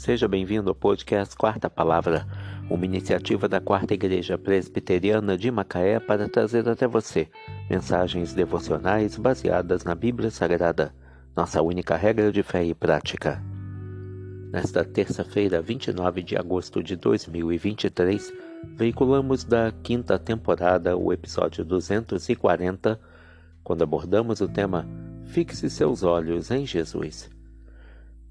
seja bem-vindo ao podcast Quarta Palavra, uma iniciativa da Quarta Igreja Presbiteriana de Macaé para trazer até você mensagens devocionais baseadas na Bíblia Sagrada, nossa única regra de fé e prática. Nesta terça-feira, 29 de agosto de 2023, veiculamos da quinta temporada o episódio 240, quando abordamos o tema Fixe seus olhos em Jesus.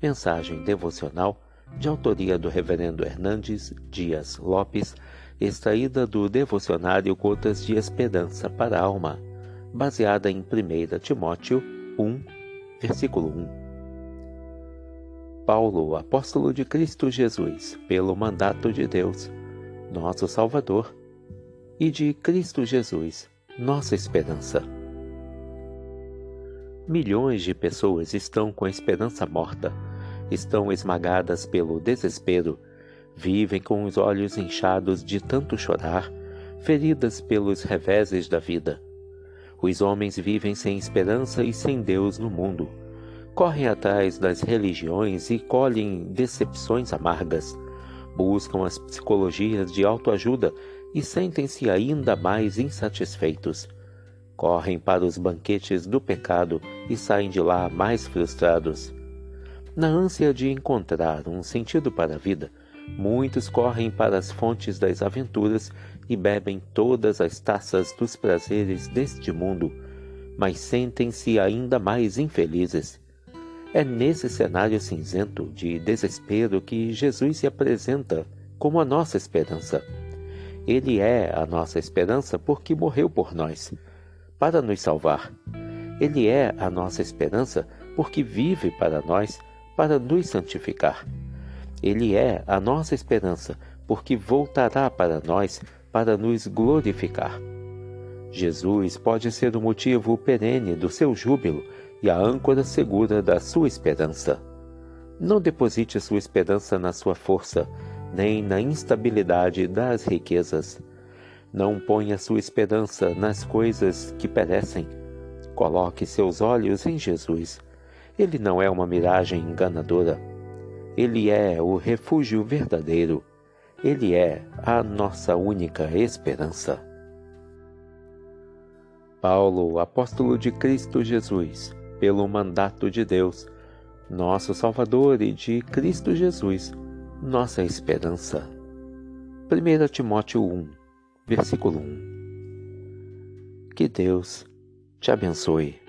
Mensagem devocional de autoria do Reverendo Hernandes Dias Lopes, extraída do devocionário Gotas de Esperança para a Alma, baseada em 1 Timóteo 1, versículo 1. Paulo, apóstolo de Cristo Jesus, pelo mandato de Deus, nosso Salvador, e de Cristo Jesus, nossa esperança. Milhões de pessoas estão com a esperança morta, estão esmagadas pelo desespero, vivem com os olhos inchados de tanto chorar, feridas pelos reveses da vida. Os homens vivem sem esperança e sem Deus no mundo. Correm atrás das religiões e colhem decepções amargas. Buscam as psicologias de autoajuda e sentem-se ainda mais insatisfeitos correm para os banquetes do pecado e saem de lá mais frustrados. Na ânsia de encontrar um sentido para a vida, muitos correm para as fontes das aventuras e bebem todas as taças dos prazeres deste mundo, mas sentem-se ainda mais infelizes. É nesse cenário cinzento de desespero que Jesus se apresenta como a nossa esperança. Ele é a nossa esperança porque morreu por nós para nos salvar. Ele é a nossa esperança porque vive para nós, para nos santificar. Ele é a nossa esperança porque voltará para nós para nos glorificar. Jesus pode ser o motivo perene do seu júbilo e a âncora segura da sua esperança. Não deposite sua esperança na sua força, nem na instabilidade das riquezas. Não ponha sua esperança nas coisas que perecem. Coloque seus olhos em Jesus. Ele não é uma miragem enganadora. Ele é o refúgio verdadeiro. Ele é a nossa única esperança. Paulo, apóstolo de Cristo Jesus, pelo mandato de Deus, nosso Salvador e de Cristo Jesus, nossa esperança. 1 Timóteo 1 versículo 1. Que Deus te abençoe.